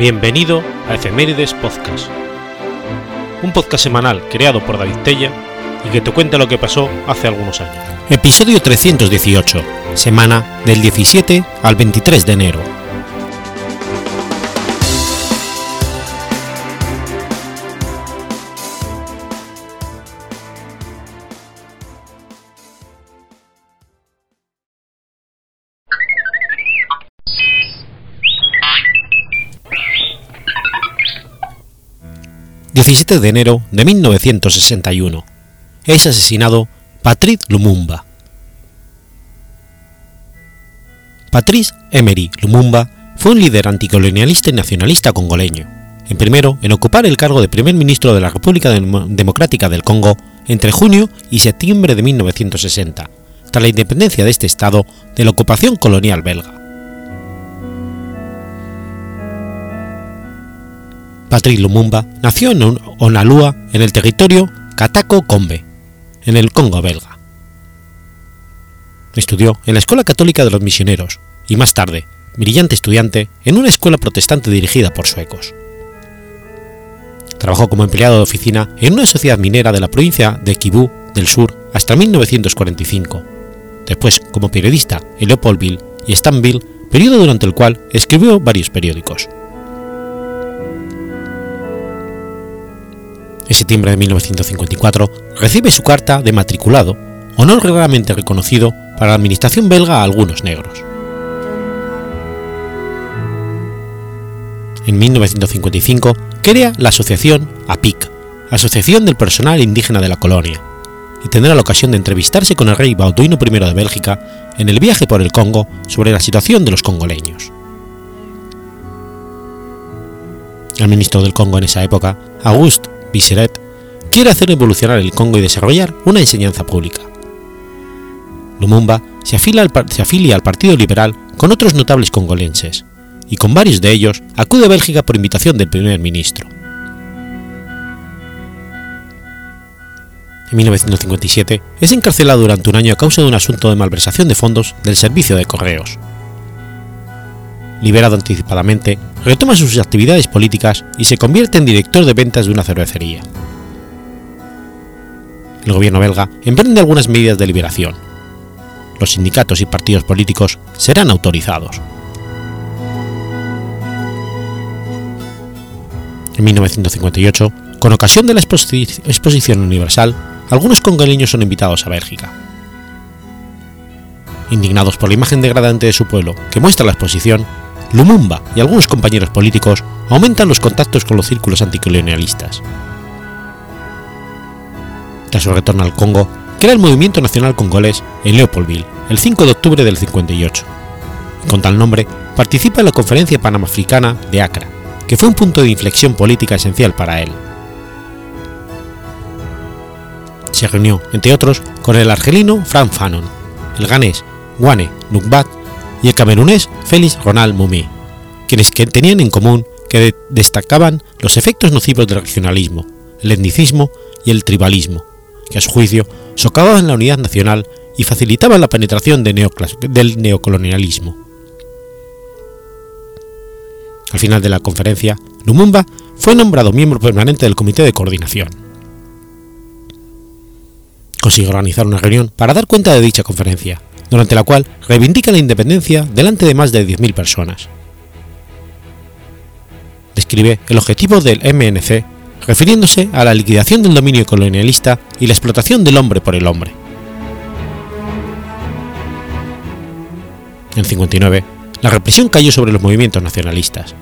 Bienvenido a Efemérides Podcast, un podcast semanal creado por David Tella y que te cuenta lo que pasó hace algunos años. Episodio 318, semana del 17 al 23 de enero. 17 de enero de 1961. Es asesinado Patrice Lumumba. Patrice Emery Lumumba fue un líder anticolonialista y nacionalista congoleño, el primero en ocupar el cargo de primer ministro de la República Democrática del Congo entre junio y septiembre de 1960, tras la independencia de este estado de la ocupación colonial belga. Patrice Lumumba nació en Onalua, en el territorio Katako-Kombe, en el Congo belga. Estudió en la Escuela Católica de los Misioneros y más tarde, brillante estudiante, en una escuela protestante dirigida por suecos. Trabajó como empleado de oficina en una sociedad minera de la provincia de Kivu del Sur hasta 1945, después como periodista en Leopoldville y Stanville, periodo durante el cual escribió varios periódicos. En septiembre de 1954, recibe su carta de matriculado, honor raramente reconocido para la administración belga a algunos negros. En 1955 crea la asociación APIC, Asociación del Personal Indígena de la Colonia, y tendrá la ocasión de entrevistarse con el rey Bauduino I de Bélgica en el viaje por el Congo sobre la situación de los congoleños. El ministro del Congo en esa época, Auguste Viseret, quiere hacer evolucionar el Congo y desarrollar una enseñanza pública. Lumumba se afilia, al, se afilia al Partido Liberal con otros notables congolenses, y con varios de ellos acude a Bélgica por invitación del primer ministro. En 1957 es encarcelado durante un año a causa de un asunto de malversación de fondos del servicio de correos. Liberado anticipadamente, retoma sus actividades políticas y se convierte en director de ventas de una cervecería. El gobierno belga emprende algunas medidas de liberación. Los sindicatos y partidos políticos serán autorizados. En 1958, con ocasión de la Exposición Universal, algunos congoleños son invitados a Bélgica. Indignados por la imagen degradante de su pueblo que muestra la exposición, Lumumba y algunos compañeros políticos aumentan los contactos con los círculos anticolonialistas. Tras su retorno al Congo, crea el Movimiento Nacional Congolés en Leopoldville el 5 de octubre del 58. con tal nombre, participa en la Conferencia Panamafricana de Accra, que fue un punto de inflexión política esencial para él. Se reunió, entre otros, con el argelino Frank Fanon, el ganés Wane Nukbat y el camerunés Félix Ronald Mumé, quienes que tenían en común que destacaban los efectos nocivos del regionalismo, el etnicismo y el tribalismo, que a su juicio socavaban la unidad nacional y facilitaban la penetración de del neocolonialismo. Al final de la conferencia, Lumumba fue nombrado miembro permanente del Comité de Coordinación. Consiguió organizar una reunión para dar cuenta de dicha conferencia, durante la cual reivindica la independencia delante de más de 10.000 personas. Describe el objetivo del MNC refiriéndose a la liquidación del dominio colonialista y la explotación del hombre por el hombre. En 59, la represión cayó sobre los movimientos nacionalistas.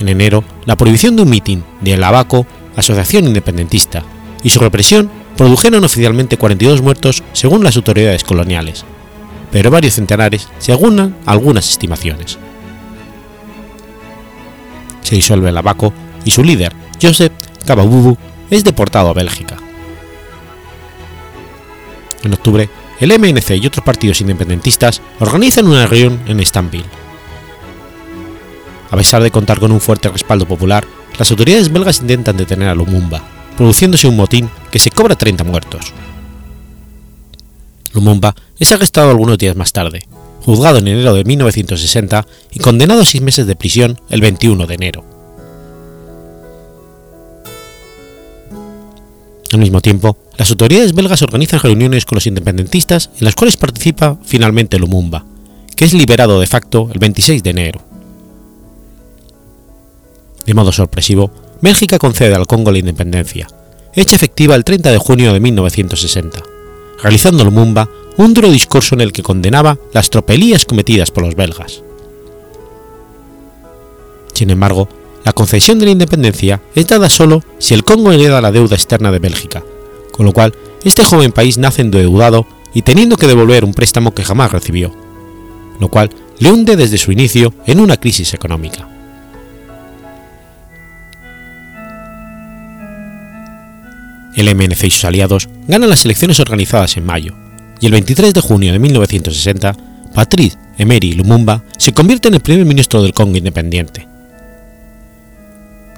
En enero, la prohibición de un mitin de Abaco, Asociación Independentista, y su represión produjeron oficialmente 42 muertos según las autoridades coloniales, pero varios centenares según algunas estimaciones. Se disuelve el Abaco y su líder, Joseph Kababubu, es deportado a Bélgica. En octubre, el MNC y otros partidos independentistas organizan una reunión en Stanville. A pesar de contar con un fuerte respaldo popular, las autoridades belgas intentan detener a Lumumba, produciéndose un motín que se cobra 30 muertos. Lumumba es arrestado algunos días más tarde, juzgado en enero de 1960 y condenado a seis meses de prisión el 21 de enero. Al mismo tiempo, las autoridades belgas organizan reuniones con los independentistas en las cuales participa finalmente Lumumba, que es liberado de facto el 26 de enero. De modo sorpresivo, Bélgica concede al Congo la independencia, hecha efectiva el 30 de junio de 1960, realizando Lumumba un duro discurso en el que condenaba las tropelías cometidas por los belgas. Sin embargo, la concesión de la independencia es dada solo si el Congo hereda la deuda externa de Bélgica, con lo cual este joven país nace endeudado y teniendo que devolver un préstamo que jamás recibió, lo cual le hunde desde su inicio en una crisis económica. El MNC y sus aliados ganan las elecciones organizadas en mayo, y el 23 de junio de 1960, Patrice Emery Lumumba se convierte en el primer ministro del Congo independiente.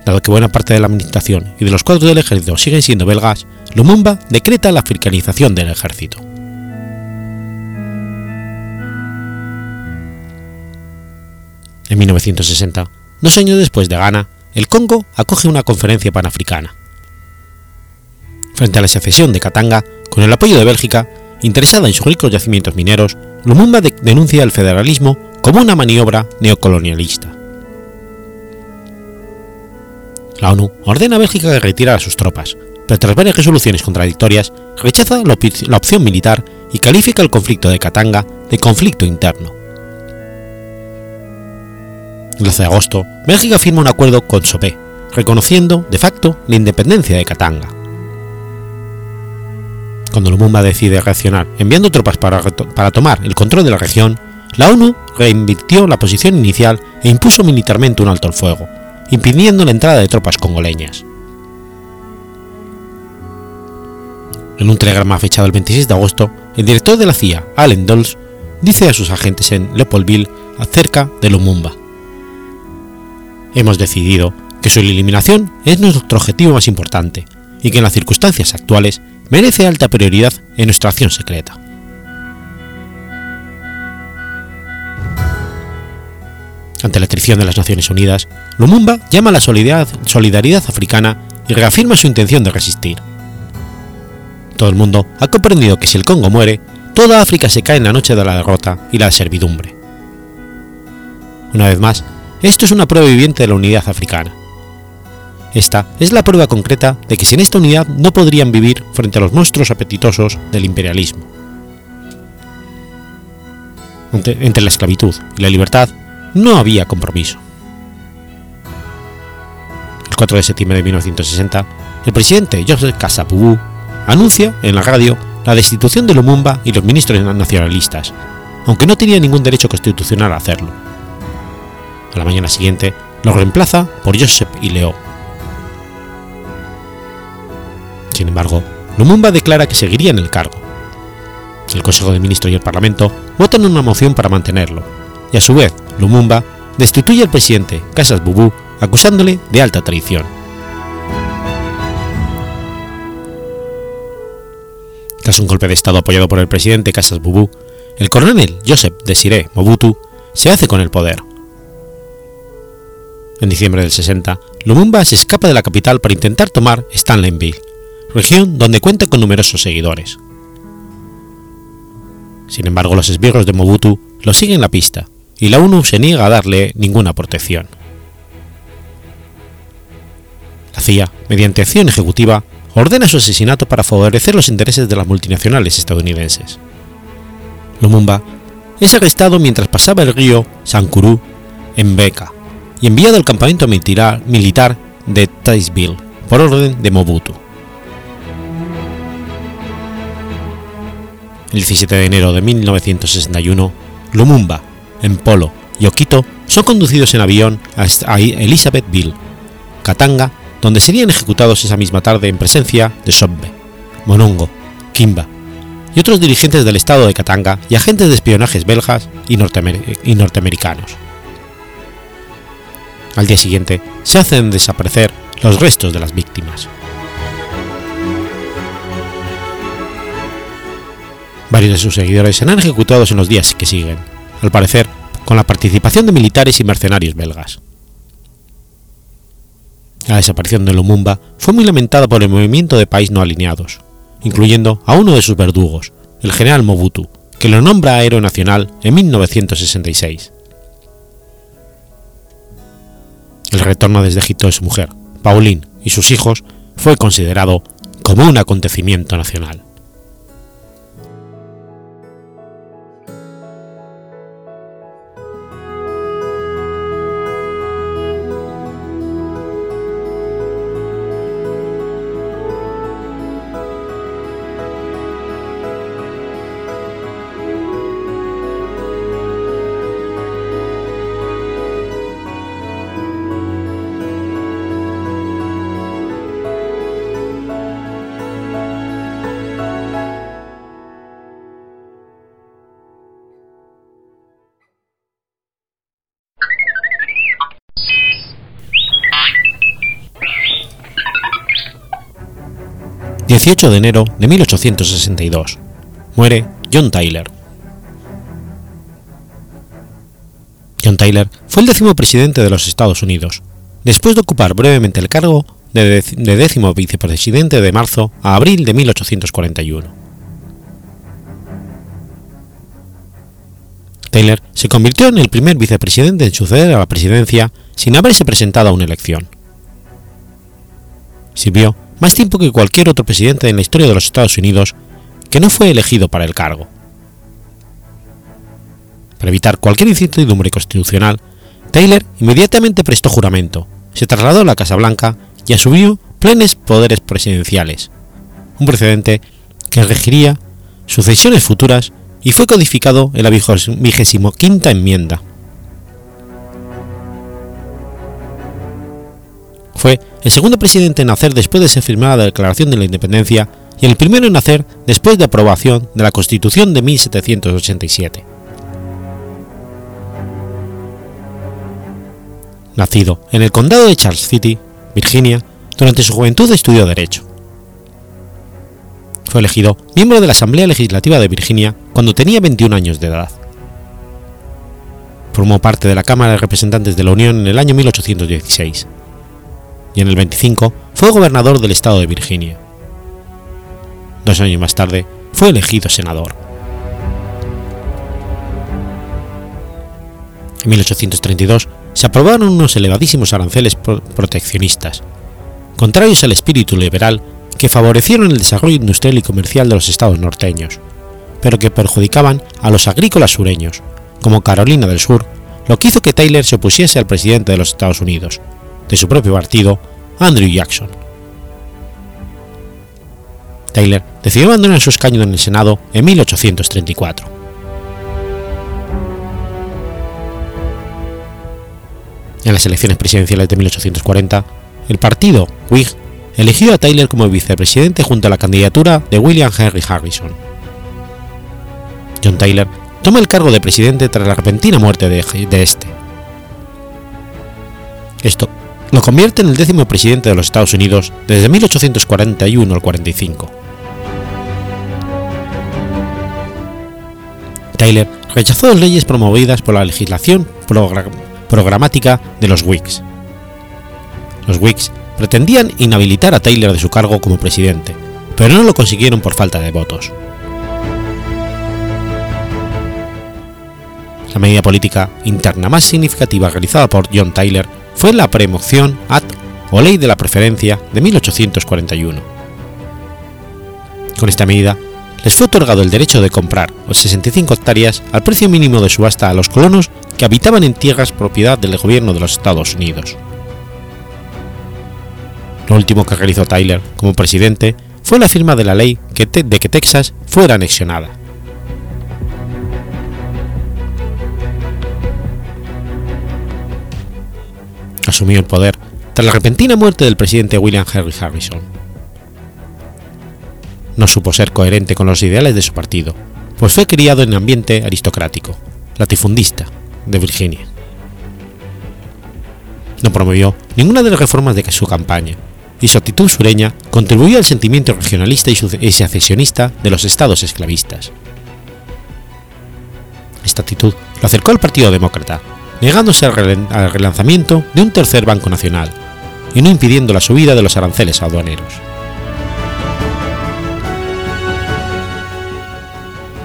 Dado que buena parte de la administración y de los cuadros del ejército siguen siendo belgas, Lumumba decreta la africanización del ejército. En 1960, dos años después de Ghana, el Congo acoge una conferencia panafricana. Frente a la secesión de Katanga, con el apoyo de Bélgica, interesada en sus ricos yacimientos mineros, Lumumba de denuncia el federalismo como una maniobra neocolonialista. La ONU ordena a Bélgica que retire a sus tropas, pero tras varias resoluciones contradictorias, rechaza la, la opción militar y califica el conflicto de Katanga de conflicto interno. El 12 de agosto, Bélgica firma un acuerdo con Sopé, reconociendo de facto la independencia de Katanga. Cuando Lumumba decide reaccionar enviando tropas para, para, tomar el control de la región, la ONU reinvirtió la posición inicial e impuso militarmente un alto el fuego, impidiendo la entrada de tropas congoleñas. En un telegrama fechado el 26 de agosto, el director de la CIA, Allen Dulles, dice a sus agentes en Leopoldville acerca de Lumumba. Hemos decidido que su eliminación es nuestro objetivo más importante y que en las circunstancias actuales merece alta prioridad en nuestra acción secreta. Ante la traición de las Naciones Unidas, Lumumba llama a la solidaridad, solidaridad africana y reafirma su intención de resistir. Todo el mundo ha comprendido que si el Congo muere, toda África se cae en la noche de la derrota y la servidumbre. Una vez más, esto es una prueba viviente de la unidad africana. Esta es la prueba concreta de que sin esta unidad no podrían vivir frente a los monstruos apetitosos del imperialismo. Entre, la esclavitud y la libertad no había compromiso. El 4 de septiembre de 1960, el presidente Joseph Kasavubu anuncia en la radio la destitución de Lumumba y los ministros nacionalistas, aunque no tenía ningún derecho constitucional a hacerlo. A la mañana siguiente, lo reemplaza por Joseph Ileo. Sin embargo, Lumumba declara que seguiría en el cargo. El Consejo de Ministros y el Parlamento votan una moción para mantenerlo, y a su vez Lumumba destituye al presidente Casas Bubu acusándole de alta traición. Tras un golpe de Estado apoyado por el presidente Casas Bubu, el coronel Joseph Desiré Mobutu se hace con el poder. En diciembre del 60, Lumumba se escapa de la capital para intentar tomar Stanleyville, región donde cuenta con numerosos seguidores. Sin embargo, los esbirros de Mobutu lo siguen la pista y la ONU se niega a darle ninguna protección. La CIA, mediante acción ejecutiva, ordena su asesinato para favorecer los intereses de las multinacionales estadounidenses. Lumumba es arrestado mientras pasaba el río Sankuru en Beca y enviado al campamento militar de Taisville por orden de Mobutu. El 17 de enero de 1961, Lumumba, en Polo y Okito son conducidos en avión a Elizabethville, Katanga, donde serían ejecutados esa misma tarde en presencia de Sobbe, Monongo, Kimba y otros dirigentes del estado de Katanga y agentes de espionajes belgas y norteamericanos. Al día siguiente se hacen desaparecer los restos de las víctimas. Varios de sus seguidores serán ejecutados en los días que siguen, al parecer con la participación de militares y mercenarios belgas. La desaparición de Lumumba fue muy lamentada por el movimiento de país no alineados, incluyendo a uno de sus verdugos, el general Mobutu, que lo nombra héroe nacional en 1966. El retorno desde Egipto de su mujer, Pauline, y sus hijos fue considerado como un acontecimiento nacional. 18 de enero de 1862. Muere John Tyler. John Tyler fue el décimo presidente de los Estados Unidos, después de ocupar brevemente el cargo de, décimo vicepresidente de marzo a abril de 1841. Taylor se convirtió en el primer vicepresidente en suceder a la presidencia sin haberse presentado a una elección. Sirvió más tiempo que cualquier otro presidente en la historia de los Estados Unidos que no fue elegido para el cargo. Para evitar cualquier incertidumbre constitucional, Taylor inmediatamente prestó juramento, se trasladó a la Casa Blanca y asumió plenos poderes presidenciales, un precedente que regiría sucesiones futuras y fue codificado en la vigésimo quinta enmienda Fue el segundo presidente en nacer después de ser firmada la Declaración de la Independencia y el primero en nacer después de aprobación de la Constitución de 1787. Nacido en el condado de Charles City, Virginia, durante su juventud estudió Derecho. Fue elegido miembro de la Asamblea Legislativa de Virginia cuando tenía 21 años de edad. Formó parte de la Cámara de Representantes de la Unión en el año 1816 y en el 25 fue gobernador del estado de Virginia. Dos años más tarde fue elegido senador. En 1832 se aprobaron unos elevadísimos aranceles proteccionistas, contrarios al espíritu liberal que favorecieron el desarrollo industrial y comercial de los estados norteños, pero que perjudicaban a los agrícolas sureños, como Carolina del Sur, lo que hizo que Taylor se opusiese al presidente de los Estados Unidos, de su propio partido, Andrew Jackson. Taylor decidió abandonar su escaño en el Senado en 1834. En las elecciones presidenciales de 1840, el partido Whig eligió a Taylor como vicepresidente junto a la candidatura de William Henry Harrison. John Taylor toma el cargo de presidente tras la repentina muerte de, de este. Esto lo convierte en el décimo presidente de los Estados Unidos desde 1841 al 45. Taylor rechazó las leyes promovidas por la legislación programática de los Whigs. Los Whigs pretendían inhabilitar a Taylor de su cargo como presidente, pero no lo consiguieron por falta de votos. La medida política interna más significativa realizada por John Taylor fue la premoción ad o ley de la preferencia de 1841. Con esta medida, les fue otorgado el derecho de comprar 65 hectáreas al precio mínimo de subasta a los colonos que habitaban en tierras propiedad del gobierno de los Estados Unidos. Lo último que realizó Tyler como presidente fue la firma de la ley de que Texas fuera anexionada. Asumió el poder tras la repentina muerte del presidente William Henry Harrison. No supo ser coherente con los ideales de su partido, pues fue criado en ambiente aristocrático, latifundista, de Virginia. No promovió ninguna de las reformas de su campaña, y su actitud sureña contribuyó al sentimiento regionalista y secesionista de los estados esclavistas. Esta actitud lo acercó al Partido Demócrata, negándose al relanzamiento de un tercer Banco Nacional y no impidiendo la subida de los aranceles aduaneros.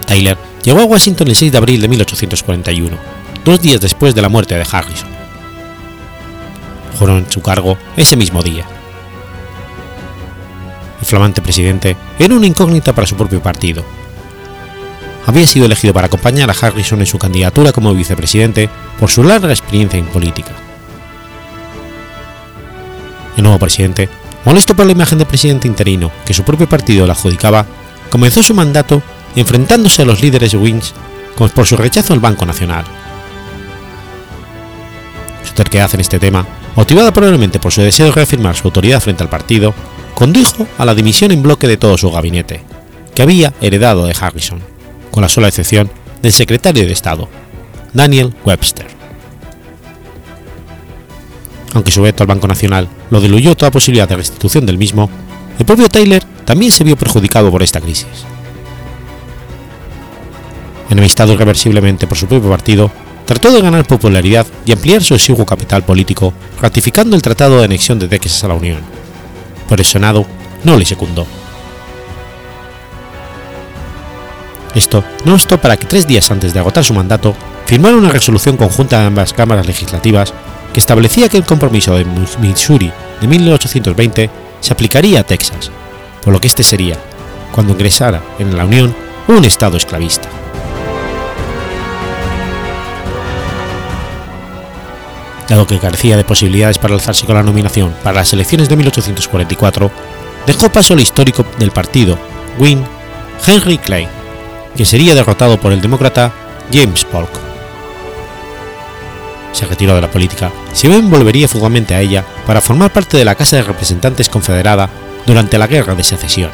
Tyler llegó a Washington el 6 de abril de 1841, dos días después de la muerte de Harrison. Juró en su cargo ese mismo día. El flamante presidente era una incógnita para su propio partido. Había sido elegido para acompañar a Harrison en su candidatura como vicepresidente por su larga experiencia en política. El nuevo presidente, molesto por la imagen de presidente interino que su propio partido le adjudicaba, comenzó su mandato enfrentándose a los líderes Wings por su rechazo al Banco Nacional. Su terquedad en este tema, motivada probablemente por su deseo de reafirmar su autoridad frente al partido, condujo a la dimisión en bloque de todo su gabinete, que había heredado de Harrison, con la sola excepción del secretario de Estado, Daniel Webster. Aunque su veto al Banco Nacional lo diluyó toda posibilidad de restitución del mismo, el propio Taylor también se vio perjudicado por esta crisis. Enemistado irreversiblemente por su propio partido, trató de ganar popularidad y ampliar su exiguo capital político, ratificando el Tratado de Anexión de Texas a la Unión. Pero el Senado no le secundó. Esto no obstó para que tres días antes de agotar su mandato, firmara una resolución conjunta de ambas cámaras legislativas que establecía que el compromiso de Missouri de 1820 se aplicaría a Texas, por lo que este sería, cuando ingresara en la Unión, un Estado esclavista. Dado que carecía de posibilidades para alzarse con la nominación para las elecciones de 1844, dejó paso al histórico del partido, Win, Henry Clay, que sería derrotado por el demócrata James Polk. Se retiró de la política, si bien volvería fugazmente a ella para formar parte de la Casa de Representantes Confederada durante la Guerra de Secesión.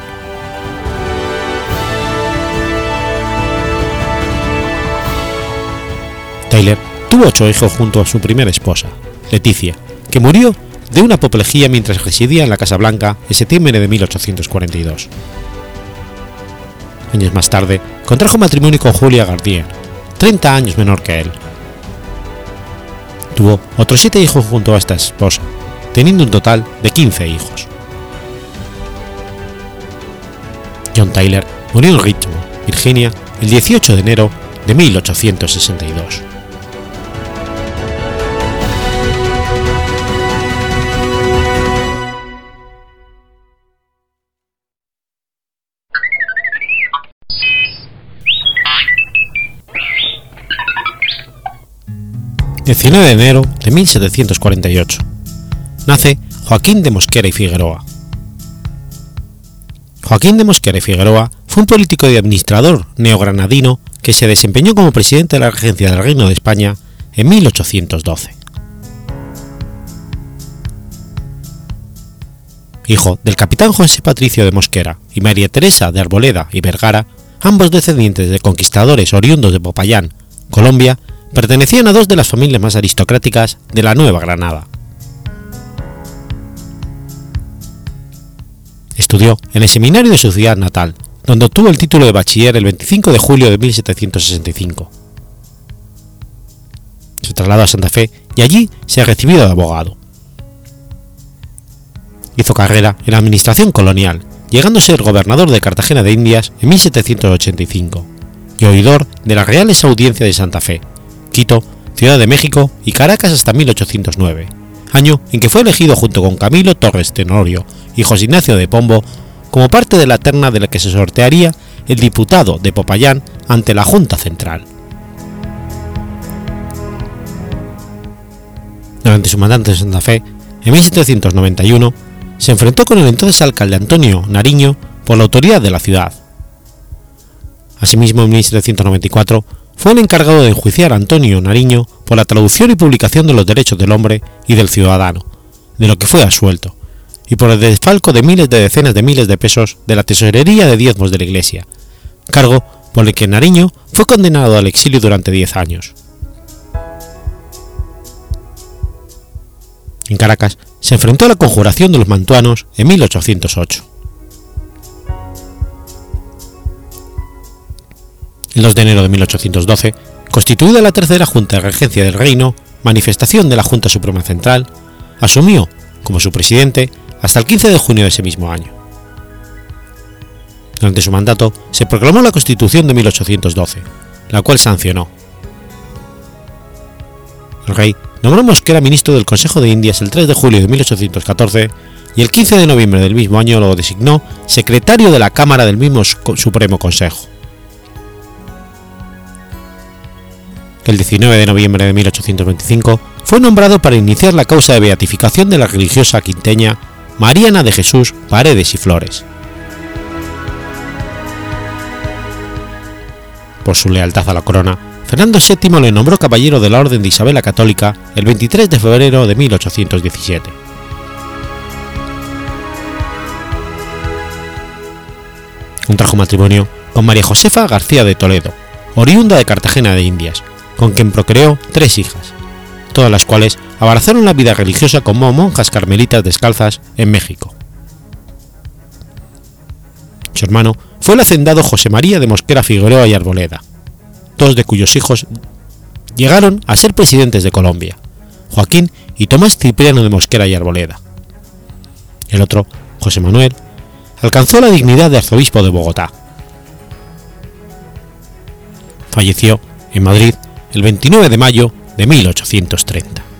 Taylor tuvo ocho hijos junto a su primera esposa, Leticia, que murió de una apoplejía mientras residía en la Casa Blanca en septiembre de 1842. Años más tarde, contrajo matrimonio con Julia Gardier, 30 años menor que él. Tuvo otros siete hijos junto a esta esposa, teniendo un total de 15 hijos. John Tyler murió en Richmond, Virginia, el 18 de enero de 1862. 19 de enero de 1748. Nace Joaquín de Mosquera y Figueroa. Joaquín de Mosquera y Figueroa fue un político y administrador neogranadino que se desempeñó como presidente de la Regencia del Reino de España en 1812. Hijo del capitán José Patricio de Mosquera y María Teresa de Arboleda y Vergara, ambos descendientes de conquistadores oriundos de Popayán, Colombia, pertenecían a dos de las familias más aristocráticas de la Nueva Granada. Estudió en el seminario de su ciudad natal, donde obtuvo el título de bachiller el 25 de julio de 1765. Se trasladó a Santa Fe y allí se ha recibido de abogado. Hizo carrera en la administración colonial, llegando a ser gobernador de Cartagena de Indias en 1785 y oidor de las Reales Audiencias de Santa Fe, Quito, Ciudad de México y Caracas hasta 1809, año en que fue elegido junto con Camilo Torres Tenorio y José Ignacio de Pombo como parte de la terna de la que se sortearía el diputado de Popayán ante la Junta Central. Durante su mandato en Santa Fe, en 1791, se enfrentó con el entonces alcalde Antonio Nariño por la autoridad de la ciudad. Asimismo, en 1794, fue el encargado de enjuiciar a Antonio Nariño por la traducción y publicación de los derechos del hombre y del ciudadano, de lo que fue asuelto, y por el desfalco de miles de decenas de miles de pesos de la tesorería de diezmos de la Iglesia, cargo por el que Nariño fue condenado al exilio durante diez años. En Caracas se enfrentó a la conjuración de los mantuanos en 1808. El 2 de enero de 1812 constituida la tercera Junta de Regencia del Reino, manifestación de la Junta Suprema Central, asumió como su presidente hasta el 15 de junio de ese mismo año. Durante su mandato se proclamó la Constitución de 1812, la cual sancionó. El rey nombró Mosquera ministro del Consejo de Indias el 3 de julio de 1814 y el 15 de noviembre del mismo año lo designó secretario de la Cámara del mismo Supremo Consejo. El 19 de noviembre de 1825 fue nombrado para iniciar la causa de beatificación de la religiosa quinteña Mariana de Jesús Paredes y Flores. Por su lealtad a la corona, Fernando VII le nombró caballero de la Orden de Isabel la Católica el 23 de febrero de 1817. Contrajo matrimonio con María Josefa García de Toledo, oriunda de Cartagena de Indias, con quien procreó tres hijas, todas las cuales abrazaron la vida religiosa como monjas carmelitas descalzas en México. Su hermano fue el hacendado José María de Mosquera Figueroa y Arboleda, dos de cuyos hijos llegaron a ser presidentes de Colombia, Joaquín y Tomás Cipriano de Mosquera y Arboleda. El otro, José Manuel, alcanzó la dignidad de arzobispo de Bogotá. Falleció en Madrid el 29 de mayo de 1830.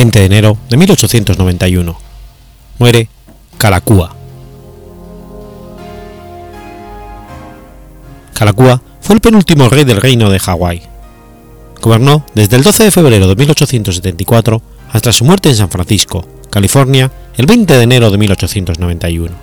20 de enero de 1891. Muere Kalakua. Kalakua fue el penúltimo rey del reino de Hawái. Gobernó desde el 12 de febrero de 1874 hasta su muerte en San Francisco, California, el 20 de enero de 1891.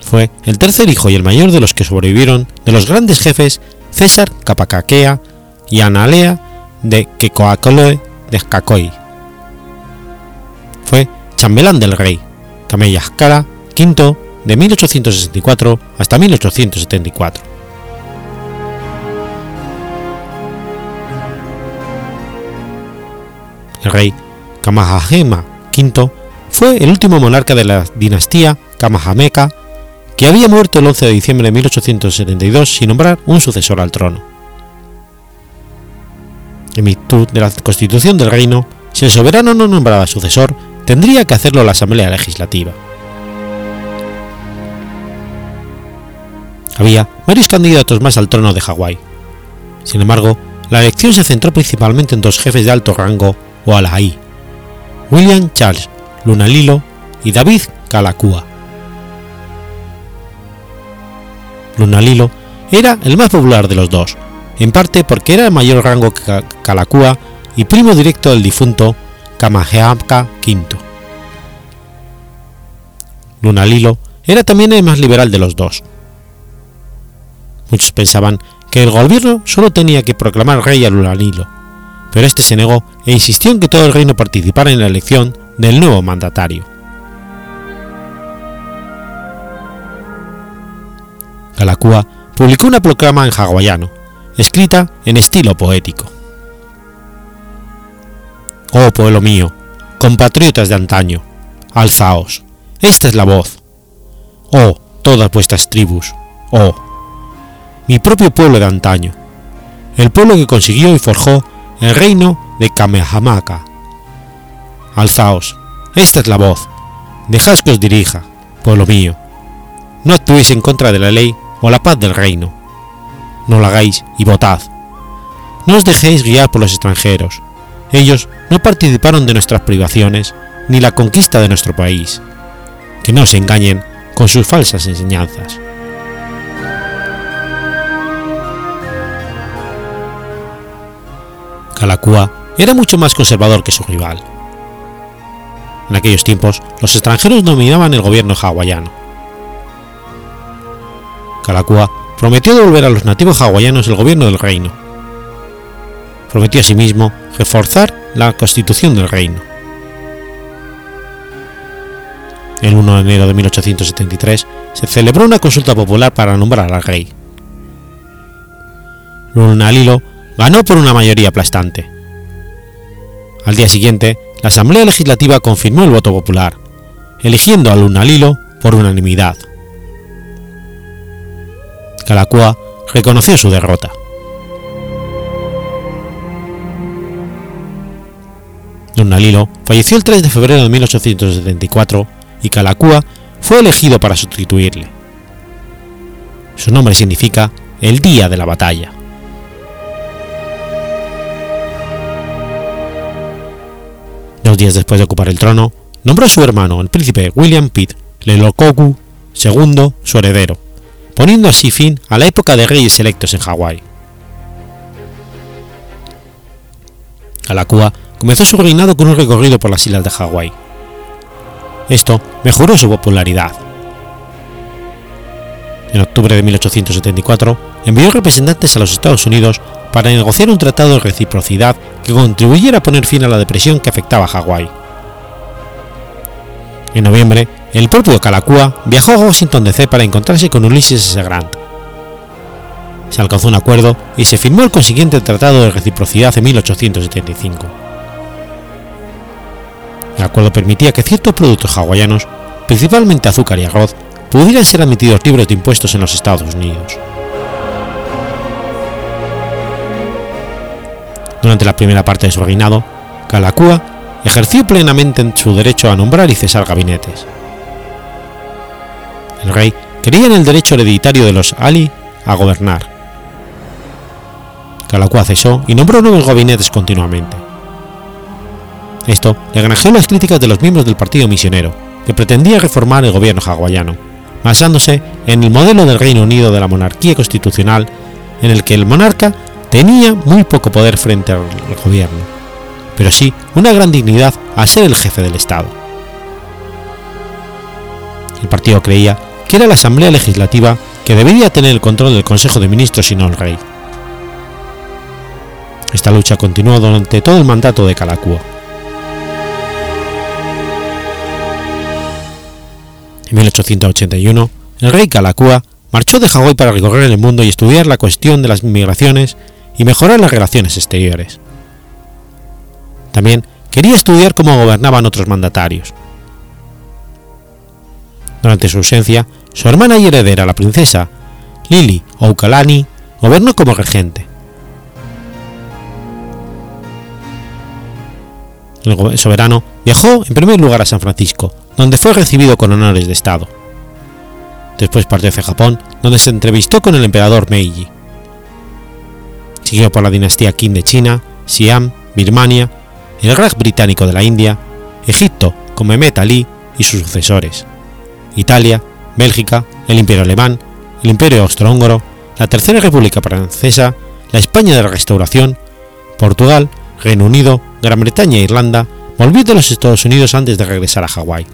Fue el tercer hijo y el mayor de los que sobrevivieron de los grandes jefes César Capacakea y Analea de Quecoacoloe de Cacoy. Fue chambelán del rey, Camellascara V de 1864 hasta 1874. El rey Kamahajema V fue el último monarca de la dinastía Kamahameca que había muerto el 11 de diciembre de 1872 sin nombrar un sucesor al trono. En virtud de la Constitución del Reino, si el soberano no nombraba sucesor, tendría que hacerlo la Asamblea Legislativa. Había varios candidatos más al trono de Hawái. Sin embargo, la elección se centró principalmente en dos jefes de alto rango o alaí, William Charles Lunalilo y David Kalakua. Lunalilo era el más popular de los dos, en parte porque era de mayor rango que Kalakua y primo directo del difunto Kamaheamka V. Lunalilo era también el más liberal de los dos. Muchos pensaban que el gobierno solo tenía que proclamar rey a Lunalilo, pero este se negó e insistió en que todo el reino participara en la elección del nuevo mandatario. Kalakua publicó una proclama en hawaiano, escrita en estilo poético. Oh pueblo mío, compatriotas de antaño, alzaos, esta es la voz. Oh, todas vuestras tribus, oh, mi propio pueblo de antaño, el pueblo que consiguió y forjó el reino de Kamehameha. Alzaos, esta es la voz, dejad que os dirija, pueblo mío. No actuéis en contra de la ley o la paz del reino. No lo hagáis y votad. No os dejéis guiar por los extranjeros. Ellos no participaron de nuestras privaciones ni la conquista de nuestro país. Que no se engañen con sus falsas enseñanzas. Kalakua era mucho más conservador que su rival. En aquellos tiempos, los extranjeros dominaban el gobierno hawaiano. Kalakua prometió devolver a los nativos hawaianos el gobierno del reino. Prometió asimismo reforzar la constitución del reino. El 1 de enero de 1873 se celebró una consulta popular para nombrar al rey. Lunalilo ganó por una mayoría aplastante. Al día siguiente, la Asamblea Legislativa confirmó el voto popular, eligiendo a Lunalilo por unanimidad. Kalakua reconoció su derrota. Lunalilo falleció el 3 de febrero de 1874 y Kalakua fue elegido para sustituirle. Su nombre significa el día de la batalla. Dos días después de ocupar el trono, nombró a su hermano, el príncipe William Pitt Lelokoku II, su heredero, poniendo así fin a la época de reyes electos en Hawái. Kalakua comenzó su reinado con un recorrido por las islas de Hawái. Esto mejoró su popularidad. En octubre de 1874 envió representantes a los Estados Unidos para negociar un tratado de reciprocidad que contribuyera a poner fin a la depresión que afectaba a Hawái. En noviembre, el propio Kalakua viajó a Washington DC para encontrarse con Ulysses S. Grant. Se alcanzó un acuerdo y se firmó el consiguiente Tratado de Reciprocidad en 1875. El acuerdo permitía que ciertos productos hawaianos, principalmente azúcar y arroz, pudieran ser admitidos libres de impuestos en los Estados Unidos. Durante la primera parte de su reinado, Kalakua ejerció plenamente su derecho a nombrar y cesar gabinetes. El rey creía en el derecho hereditario de los Ali a gobernar. Kalakua cesó y nombró nuevos gabinetes continuamente. Esto le granjeó las críticas de los miembros del Partido Misionero, que pretendía reformar el gobierno hawaiano, basándose en el modelo del Reino Unido de la monarquía constitucional, en el que el monarca tenía muy poco poder frente al gobierno, pero sí una gran dignidad al ser el jefe del Estado. El partido creía que era la Asamblea Legislativa que debería tener el control del Consejo de Ministros y no el rey. Esta lucha continuó durante todo el mandato de Kalakua. En 1881, el rey Kalakua marchó de Hawái para recorrer el mundo y estudiar la cuestión de las migraciones y mejorar las relaciones exteriores. También quería estudiar cómo gobernaban otros mandatarios. Durante su ausencia, su hermana y heredera, la princesa Lili Oukalani, gobernó como regente. El soberano viajó en primer lugar a San Francisco, donde fue recibido con honores de Estado. Después partió hacia Japón, donde se entrevistó con el emperador Meiji. Siguió por la dinastía Qing de China, Siam, Birmania, el Raj británico de la India, Egipto con Mehmet Ali y sus sucesores, Italia, Bélgica, el Imperio Alemán, el Imperio Austrohúngaro, la Tercera República Francesa, la España de la Restauración, Portugal, Reino Unido, Gran Bretaña e Irlanda volvió de los Estados Unidos antes de regresar a Hawái.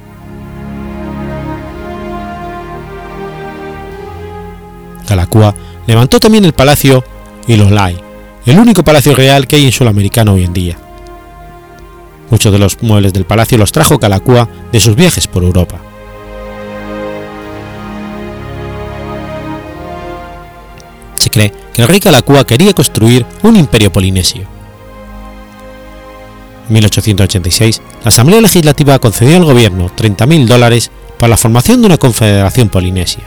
Kalakua levantó también el Palacio Ilolai, el único palacio real que hay en Sudamericano hoy en día. Muchos de los muebles del palacio los trajo Kalakua de sus viajes por Europa. El rey Kalakua quería construir un imperio polinesio. En 1886, la Asamblea Legislativa concedió al gobierno 30.000 dólares para la formación de una confederación polinesia.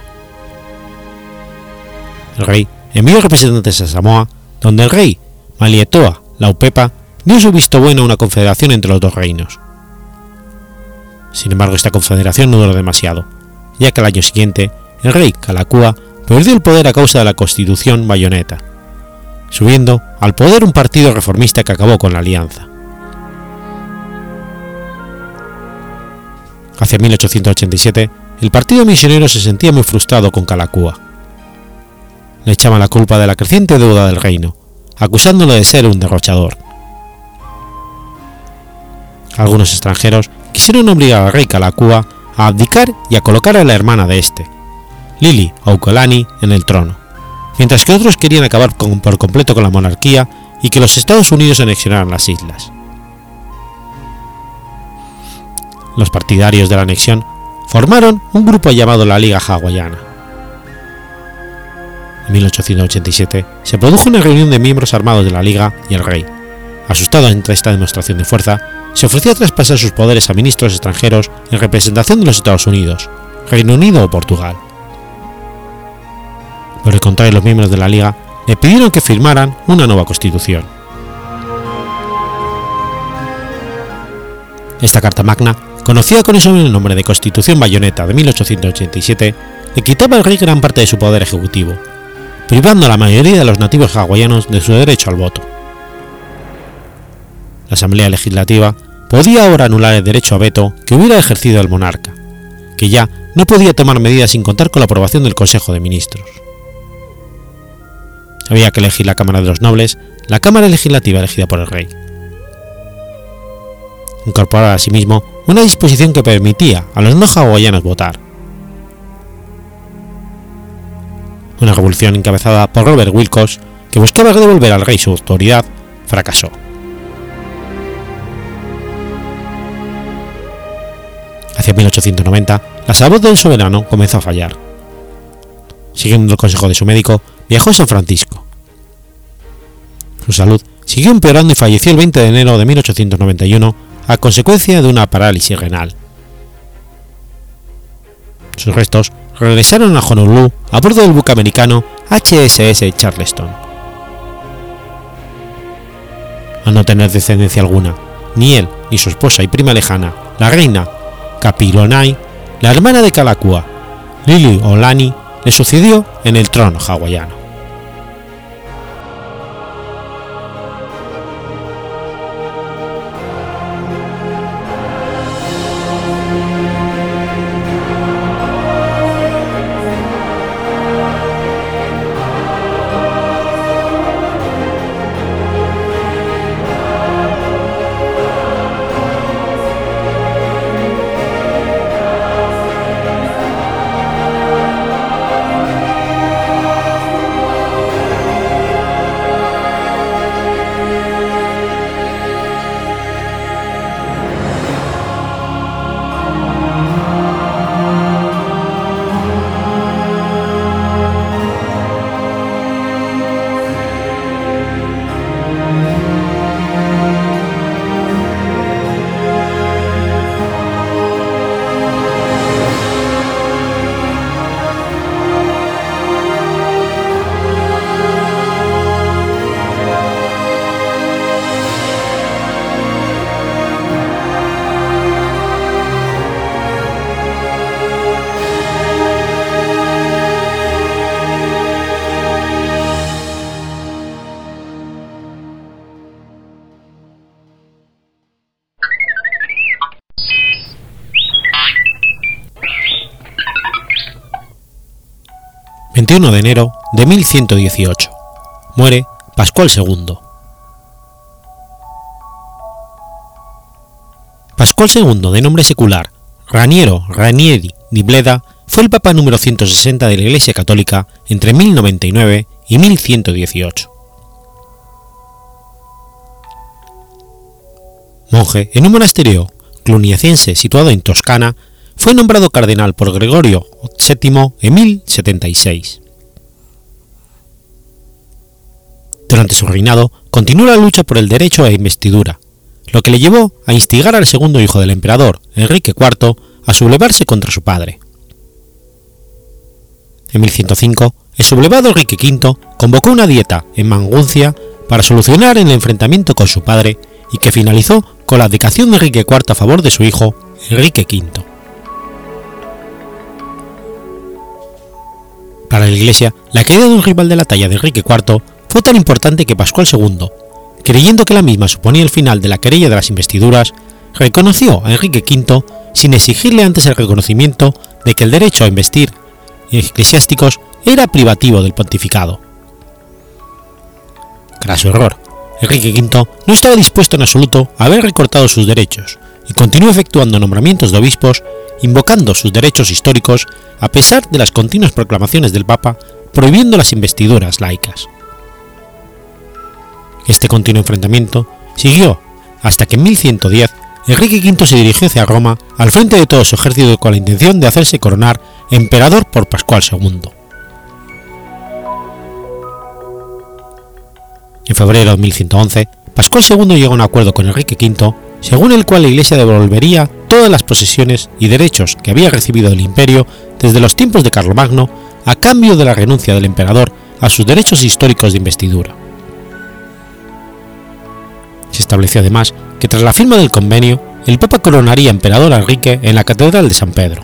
El rey envió representantes a Samoa, donde el rey Malietoa Laupepa dio su visto bueno a una confederación entre los dos reinos. Sin embargo, esta confederación no duró demasiado, ya que al año siguiente el rey Kalakua perdió el poder a causa de la constitución bayoneta, subiendo al poder un partido reformista que acabó con la alianza. Hacia 1887, el partido misionero se sentía muy frustrado con Kalakua. Le echaban la culpa de la creciente deuda del reino, acusándolo de ser un derrochador. Algunos extranjeros quisieron obligar al rey Kalakua a abdicar y a colocar a la hermana de este, Lili Aukolani, en el trono, mientras que otros querían acabar con, por completo con la monarquía y que los Estados Unidos anexionaran las islas. Los partidarios de la anexión formaron un grupo llamado la Liga Hawaiana. En 1887 se produjo una reunión de miembros armados de la Liga y el rey. Asustado ante esta demostración de fuerza, se ofreció a traspasar sus poderes a ministros extranjeros en representación de los Estados Unidos, Reino Unido o Portugal. Por el contrario, los miembros de la Liga le pidieron que firmaran una nueva constitución. Esta Carta Magna, conocida con el nombre de Constitución Bayoneta de 1887, le quitaba al rey gran parte de su poder ejecutivo, privando a la mayoría de los nativos hawaianos de su derecho al voto. La Asamblea Legislativa podía ahora anular el derecho a veto que hubiera ejercido el monarca, que ya no podía tomar medidas sin contar con la aprobación del Consejo de Ministros. Había que elegir la Cámara de los Nobles, la Cámara Legislativa elegida por el rey. Incorporaba asimismo una disposición que permitía a los no hawaianos votar. Una revolución encabezada por Robert Wilcox, que buscaba devolver al rey su autoridad, fracasó. Hacia 1890, la salud del soberano comenzó a fallar. Siguiendo el consejo de su médico, viajó a San Francisco. Su salud siguió empeorando y falleció el 20 de enero de 1891 a consecuencia de una parálisis renal. Sus restos regresaron a Honolulu a bordo del buque americano HSS Charleston. Al no tener descendencia alguna, ni él ni su esposa y prima lejana, la reina Kapilonai, la hermana de Kalakua, Lili Olani, le sucedió en el trono hawaiano. 21 de enero de 1118. Muere Pascual II. Pascual II, de nombre secular Raniero Ranieri di Bleda, fue el Papa número 160 de la Iglesia Católica entre 1099 y 1118. Monje en un monasterio cluniacense situado en Toscana, fue nombrado cardenal por Gregorio VII en 1076. Durante su reinado continuó la lucha por el derecho a investidura, lo que le llevó a instigar al segundo hijo del emperador, Enrique IV, a sublevarse contra su padre. En 1105, el sublevado Enrique V convocó una dieta en Manguncia para solucionar el enfrentamiento con su padre y que finalizó con la abdicación de Enrique IV a favor de su hijo, Enrique V. Para la Iglesia, la caída de un rival de la talla de Enrique IV fue tan importante que Pascual II, creyendo que la misma suponía el final de la querella de las investiduras, reconoció a Enrique V sin exigirle antes el reconocimiento de que el derecho a investir eclesiásticos era privativo del pontificado. su error, Enrique V no estaba dispuesto en absoluto a haber recortado sus derechos y continuó efectuando nombramientos de obispos invocando sus derechos históricos a pesar de las continuas proclamaciones del Papa prohibiendo las investiduras laicas. Este continuo enfrentamiento siguió hasta que en 1110 Enrique V se dirigió hacia Roma al frente de todo su ejército con la intención de hacerse coronar emperador por Pascual II. En febrero de 1111, Pascual II llegó a un acuerdo con Enrique V, según el cual la Iglesia devolvería todas las posesiones y derechos que había recibido del imperio desde los tiempos de Carlomagno a cambio de la renuncia del emperador a sus derechos históricos de investidura. Se estableció además que tras la firma del convenio, el Papa coronaría emperador a Enrique en la Catedral de San Pedro.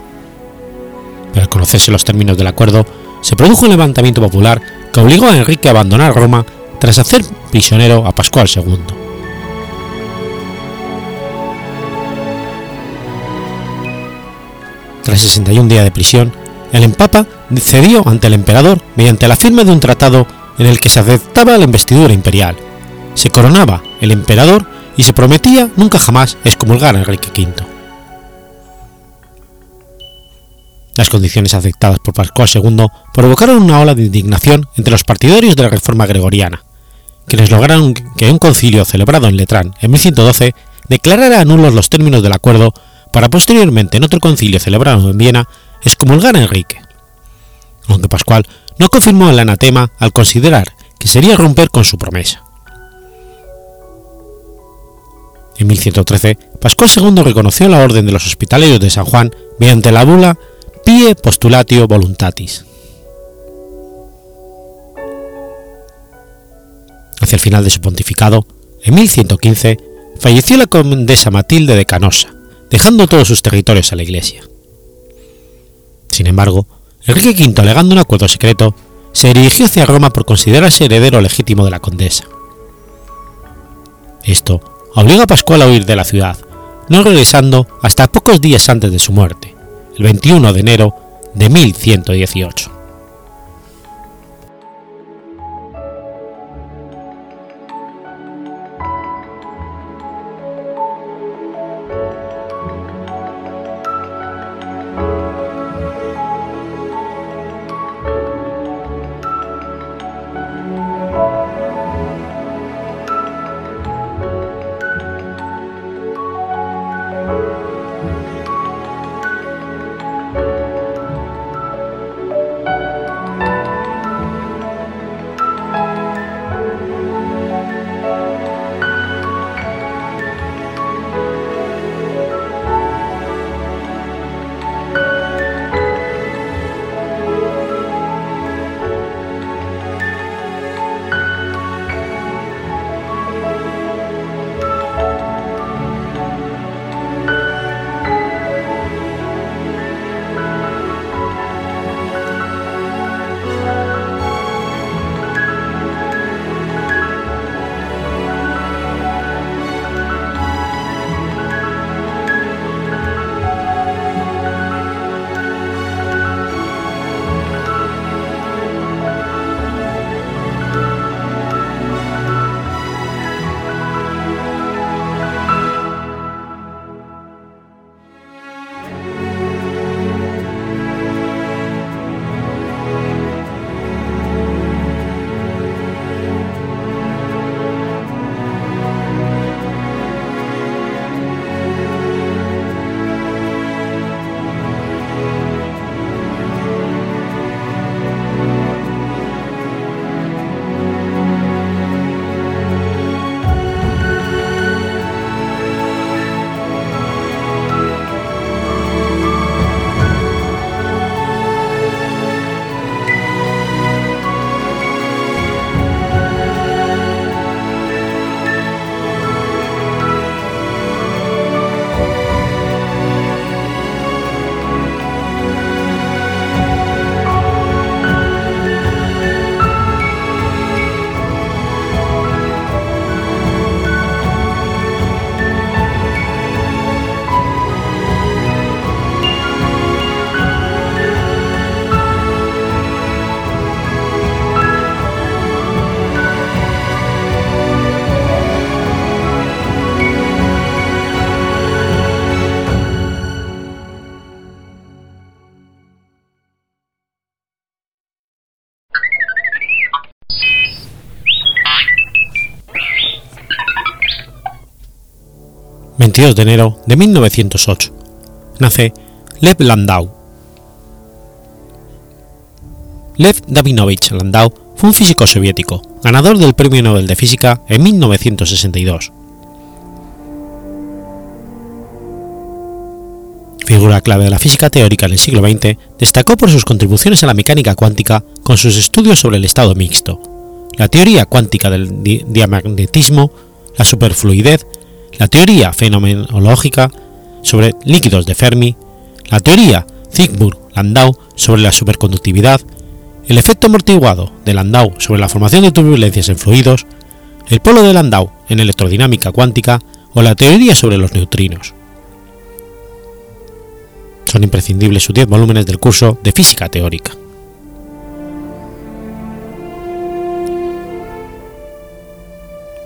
Pero al conocerse los términos del acuerdo, se produjo un levantamiento popular que obligó a Enrique a abandonar Roma tras hacer prisionero a Pascual II. Tras 61 días de prisión, el empapa cedió ante el emperador mediante la firma de un tratado en el que se aceptaba la investidura imperial, se coronaba el emperador y se prometía nunca jamás excomulgar a Enrique V. Las condiciones aceptadas por Pascual II provocaron una ola de indignación entre los partidarios de la reforma gregoriana, quienes lograron que un concilio celebrado en Letrán en 1112 declarara nulos los términos del acuerdo para posteriormente en otro concilio celebrado en Viena excomulgar a Enrique. Aunque Pascual no confirmó el anatema al considerar que sería romper con su promesa. En 1113, Pascual II reconoció la orden de los hospitalarios de San Juan mediante la bula Pie Postulatio Voluntatis. Hacia el final de su pontificado, en 1115, falleció la condesa Matilde de Canosa, dejando todos sus territorios a la Iglesia. Sin embargo, Enrique V, alegando un acuerdo secreto, se dirigió hacia Roma por considerarse heredero legítimo de la condesa. Esto obligó a Pascual a huir de la ciudad, no regresando hasta pocos días antes de su muerte, el 21 de enero de 1118. 22 de enero de 1908. Nace Lev Landau. Lev Davinovich Landau fue un físico soviético, ganador del Premio Nobel de Física en 1962. Figura clave de la física teórica en el siglo XX, destacó por sus contribuciones a la mecánica cuántica con sus estudios sobre el estado mixto, la teoría cuántica del diamagnetismo, la superfluidez, la teoría fenomenológica sobre líquidos de Fermi, la teoría Zygmunt-Landau sobre la superconductividad, el efecto amortiguado de Landau sobre la formación de turbulencias en fluidos, el polo de Landau en electrodinámica cuántica o la teoría sobre los neutrinos. Son imprescindibles sus 10 volúmenes del curso de física teórica.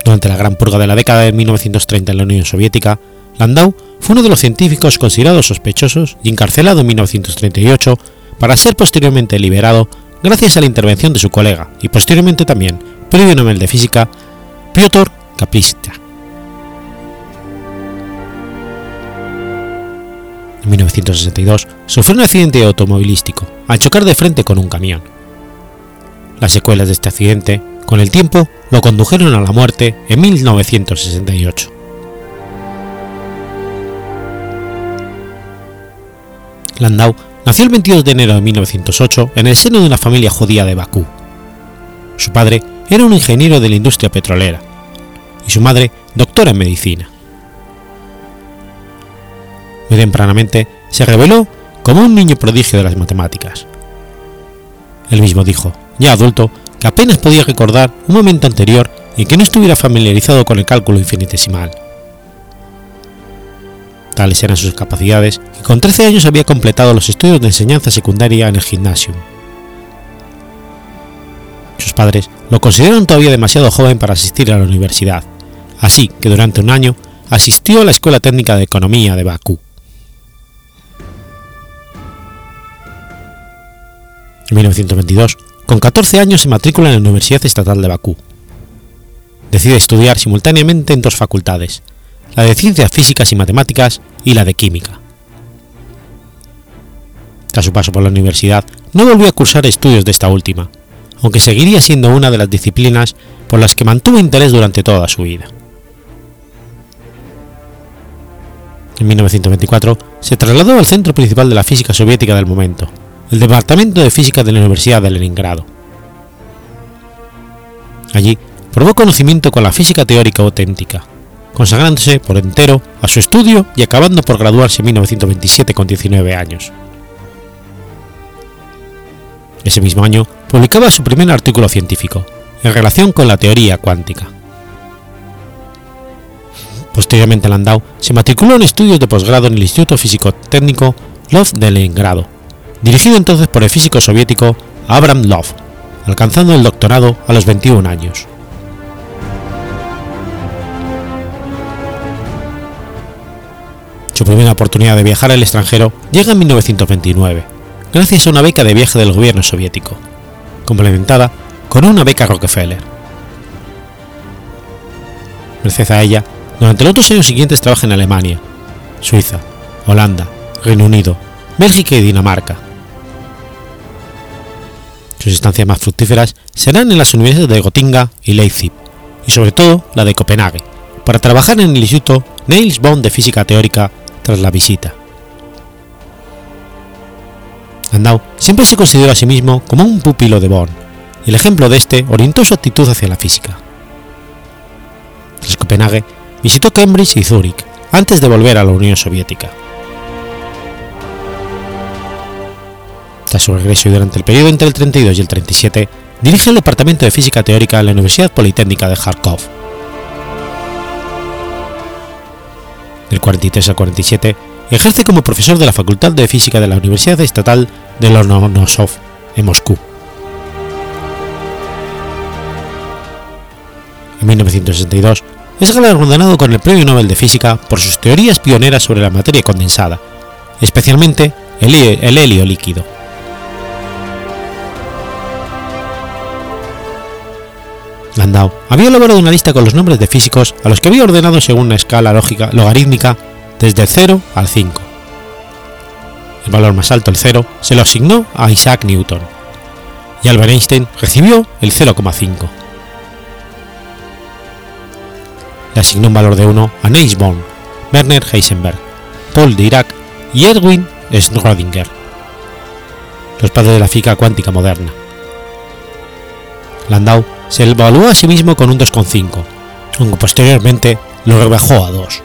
Durante la gran purga de la década de 1930 en la Unión Soviética, Landau fue uno de los científicos considerados sospechosos y encarcelado en 1938 para ser posteriormente liberado gracias a la intervención de su colega y posteriormente también premio Nobel de Física Piotr Kapista. En 1962 sufrió un accidente automovilístico al chocar de frente con un camión. Las secuelas de este accidente, con el tiempo, lo condujeron a la muerte en 1968. Landau nació el 22 de enero de 1908 en el seno de una familia judía de Bakú. Su padre era un ingeniero de la industria petrolera y su madre doctora en medicina. Muy tempranamente se reveló como un niño prodigio de las matemáticas. Él mismo dijo, ya adulto, que apenas podía recordar un momento anterior en que no estuviera familiarizado con el cálculo infinitesimal Tales eran sus capacidades que con 13 años había completado los estudios de enseñanza secundaria en el gimnasio. Sus padres lo consideraron todavía demasiado joven para asistir a la universidad, así que durante un año asistió a la Escuela Técnica de Economía de Bakú. En 1922, con 14 años se matricula en la Universidad Estatal de Bakú. Decide estudiar simultáneamente en dos facultades, la de Ciencias Físicas y Matemáticas y la de Química. Tras su paso por la universidad, no volvió a cursar estudios de esta última, aunque seguiría siendo una de las disciplinas por las que mantuvo interés durante toda su vida. En 1924 se trasladó al centro principal de la física soviética del momento, el Departamento de Física de la Universidad de Leningrado. Allí probó conocimiento con la física teórica auténtica, consagrándose por entero a su estudio y acabando por graduarse en 1927 con 19 años. Ese mismo año publicaba su primer artículo científico, en relación con la teoría cuántica. Posteriormente Landau se matriculó en estudios de posgrado en el Instituto Físico Técnico Love de Leningrado, dirigido entonces por el físico soviético Abraham Love, alcanzando el doctorado a los 21 años. Su primera oportunidad de viajar al extranjero llega en 1929, gracias a una beca de viaje del gobierno soviético, complementada con una beca Rockefeller. Merced a ella, durante los dos años siguientes trabaja en Alemania, Suiza, Holanda, Reino Unido, Bélgica y Dinamarca. Sus estancias más fructíferas serán en las universidades de Gotinga y Leipzig, y sobre todo la de Copenhague, para trabajar en el Instituto Niels Bohr de Física Teórica tras la visita. Landau siempre se consideró a sí mismo como un pupilo de Born, y el ejemplo de este orientó su actitud hacia la física. Tras Copenhague, visitó Cambridge y Zúrich antes de volver a la Unión Soviética. Tras su regreso y durante el periodo entre el 32 y el 37, dirige el Departamento de Física Teórica en la Universidad Politécnica de Kharkov del 43 al 47, ejerce como profesor de la Facultad de Física de la Universidad Estatal de Lomonosov, en Moscú. En 1962 es galardonado con el Premio Nobel de Física por sus teorías pioneras sobre la materia condensada, especialmente el helio líquido. Landau había elaborado una lista con los nombres de físicos a los que había ordenado según una escala lógica logarítmica desde el 0 al 5. El valor más alto, el 0, se lo asignó a Isaac Newton, y Albert Einstein recibió el 0,5. Le asignó un valor de 1 a Niels Bohr, Werner Heisenberg, Paul Dirac y Edwin Schrödinger, los padres de la física cuántica moderna. Landau se evaluó a sí mismo con un 2,5, aunque posteriormente lo rebajó a 2.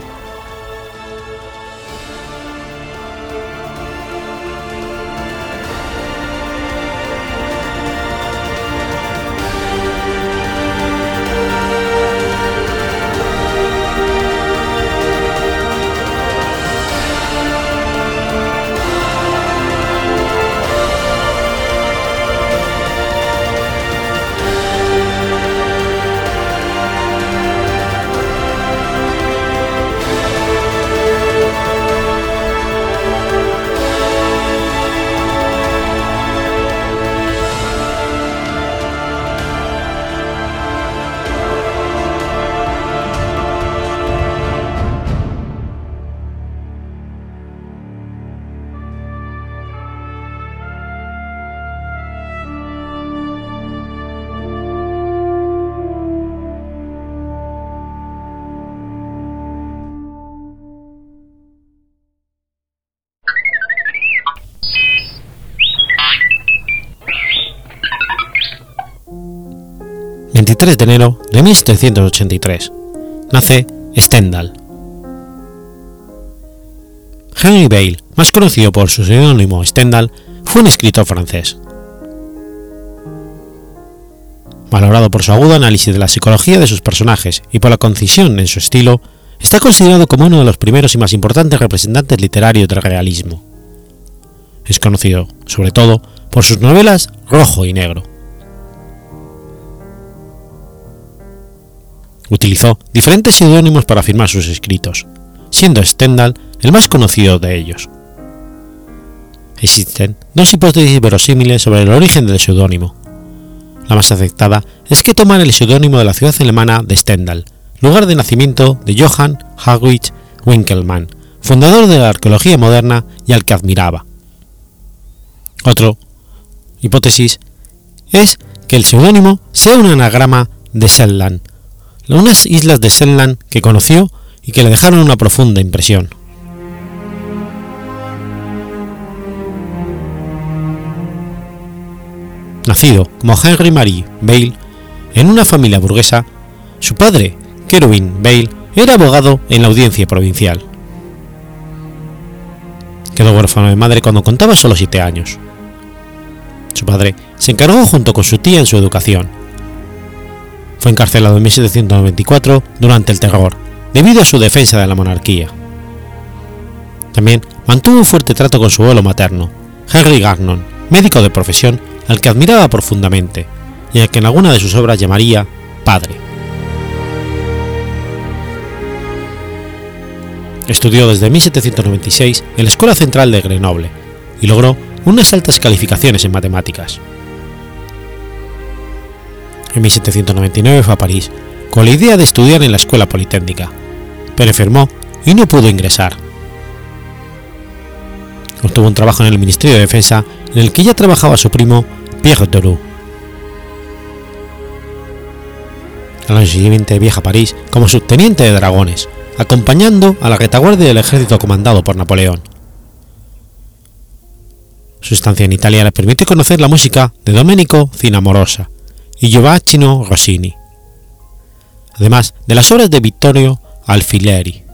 23 de enero de 1783. Nace Stendhal. Henry Bale, más conocido por su seudónimo Stendhal, fue un escritor francés. Valorado por su agudo análisis de la psicología de sus personajes y por la concisión en su estilo, está considerado como uno de los primeros y más importantes representantes literarios del realismo. Es conocido, sobre todo, por sus novelas Rojo y Negro. Utilizó diferentes seudónimos para firmar sus escritos, siendo Stendhal el más conocido de ellos. Existen dos hipótesis verosímiles sobre el origen del seudónimo. La más aceptada es que toman el seudónimo de la ciudad alemana de Stendhal, lugar de nacimiento de Johann Heinrich Winkelmann, fundador de la arqueología moderna y al que admiraba. Otra hipótesis es que el seudónimo sea un anagrama de Selland, unas islas de Selland que conoció y que le dejaron una profunda impresión. Nacido como Henry Marie Bale en una familia burguesa, su padre, Kerwin Bale, era abogado en la audiencia provincial. Quedó huérfano de madre cuando contaba solo siete años. Su padre se encargó junto con su tía en su educación fue encarcelado en 1794 durante el terror, debido a su defensa de la monarquía. También mantuvo un fuerte trato con su abuelo materno, Henry Gagnon, médico de profesión al que admiraba profundamente y al que en alguna de sus obras llamaría padre. Estudió desde 1796 en la Escuela Central de Grenoble y logró unas altas calificaciones en matemáticas. En 1799 fue a París, con la idea de estudiar en la Escuela Politécnica, pero enfermó y no pudo ingresar. Obtuvo un trabajo en el Ministerio de Defensa, en el que ya trabajaba su primo Pierre Doroux. Al año siguiente viaja a París como subteniente de dragones, acompañando a la retaguardia del ejército comandado por Napoleón. Su estancia en Italia le permitió conocer la música de Domenico Cinamorosa, y Rossini, además de las obras de Vittorio Alfileri.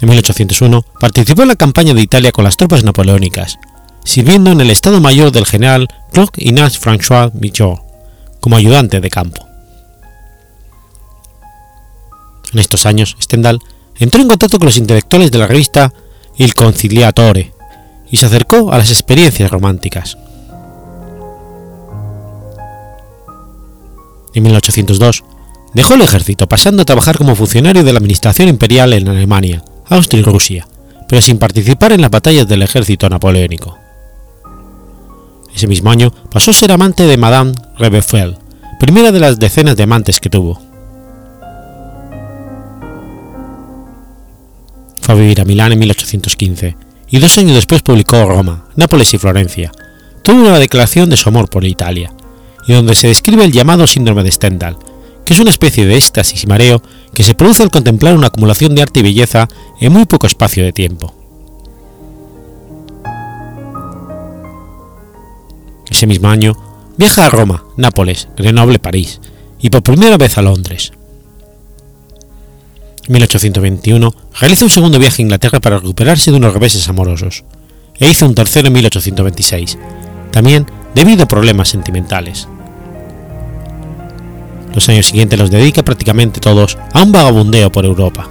En 1801 participó en la campaña de Italia con las tropas napoleónicas, sirviendo en el Estado Mayor del general Claude Ignace François Michaud como ayudante de campo. En estos años, Stendhal entró en contacto con los intelectuales de la revista Il Conciliatore y se acercó a las experiencias románticas. En 1802 dejó el ejército pasando a trabajar como funcionario de la administración imperial en Alemania, Austria y Rusia, pero sin participar en las batallas del ejército napoleónico. Ese mismo año pasó a ser amante de Madame Rebefeld, primera de las decenas de amantes que tuvo. Fue a vivir a Milán en 1815 y dos años después publicó Roma, Nápoles y Florencia, toda una declaración de su amor por Italia, donde se describe el llamado síndrome de Stendhal, que es una especie de éxtasis y mareo que se produce al contemplar una acumulación de arte y belleza en muy poco espacio de tiempo. Ese mismo año viaja a Roma, Nápoles, Grenoble, París y por primera vez a Londres. En 1821 realiza un segundo viaje a Inglaterra para recuperarse de unos reveses amorosos, e hizo un tercero en 1826, también debido a problemas sentimentales. Los años siguientes los dedica prácticamente todos a un vagabundeo por Europa.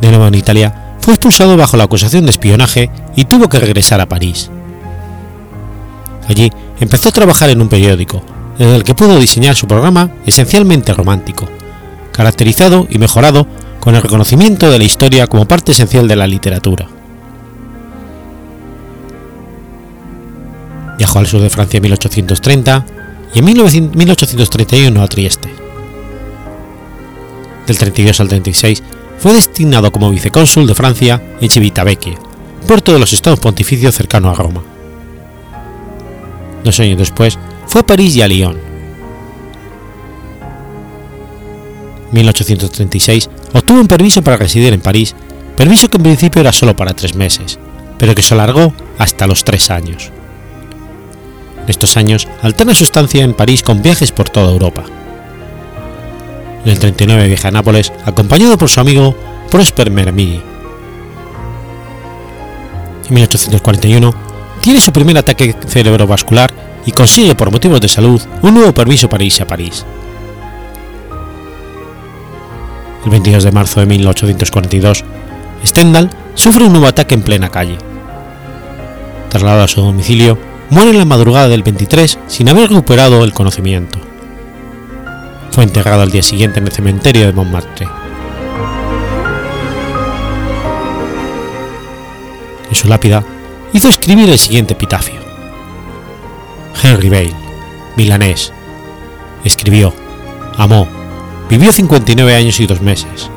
De nuevo en Italia, fue expulsado bajo la acusación de espionaje y tuvo que regresar a París. Allí empezó a trabajar en un periódico, desde el que pudo diseñar su programa esencialmente romántico, caracterizado y mejorado con el reconocimiento de la historia como parte esencial de la literatura. Viajó al sur de Francia en 1830 y en 1831 a Trieste. Del 32 al 36 fue destinado como vicecónsul de Francia en Civitavecchia, puerto de los estados pontificios cercano a Roma. Dos años después fue a París y a Lyon. 1836 obtuvo un permiso para residir en París, permiso que en principio era solo para tres meses, pero que se alargó hasta los tres años. Estos años alterna su estancia en París con viajes por toda Europa. En el 39 viaja a Nápoles acompañado por su amigo Prosper Mérimée. En 1841 tiene su primer ataque cerebrovascular y consigue por motivos de salud un nuevo permiso para irse a París. El 22 de marzo de 1842, Stendhal sufre un nuevo ataque en plena calle. Trasladado a su domicilio, muere en la madrugada del 23 sin haber recuperado el conocimiento. Fue enterrado al día siguiente en el cementerio de Montmartre. En su lápida hizo escribir el siguiente epitafio. Henry Bale, milanés, escribió, amó, vivió 59 años y dos meses,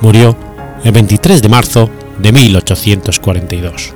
murió el 23 de marzo de 1842.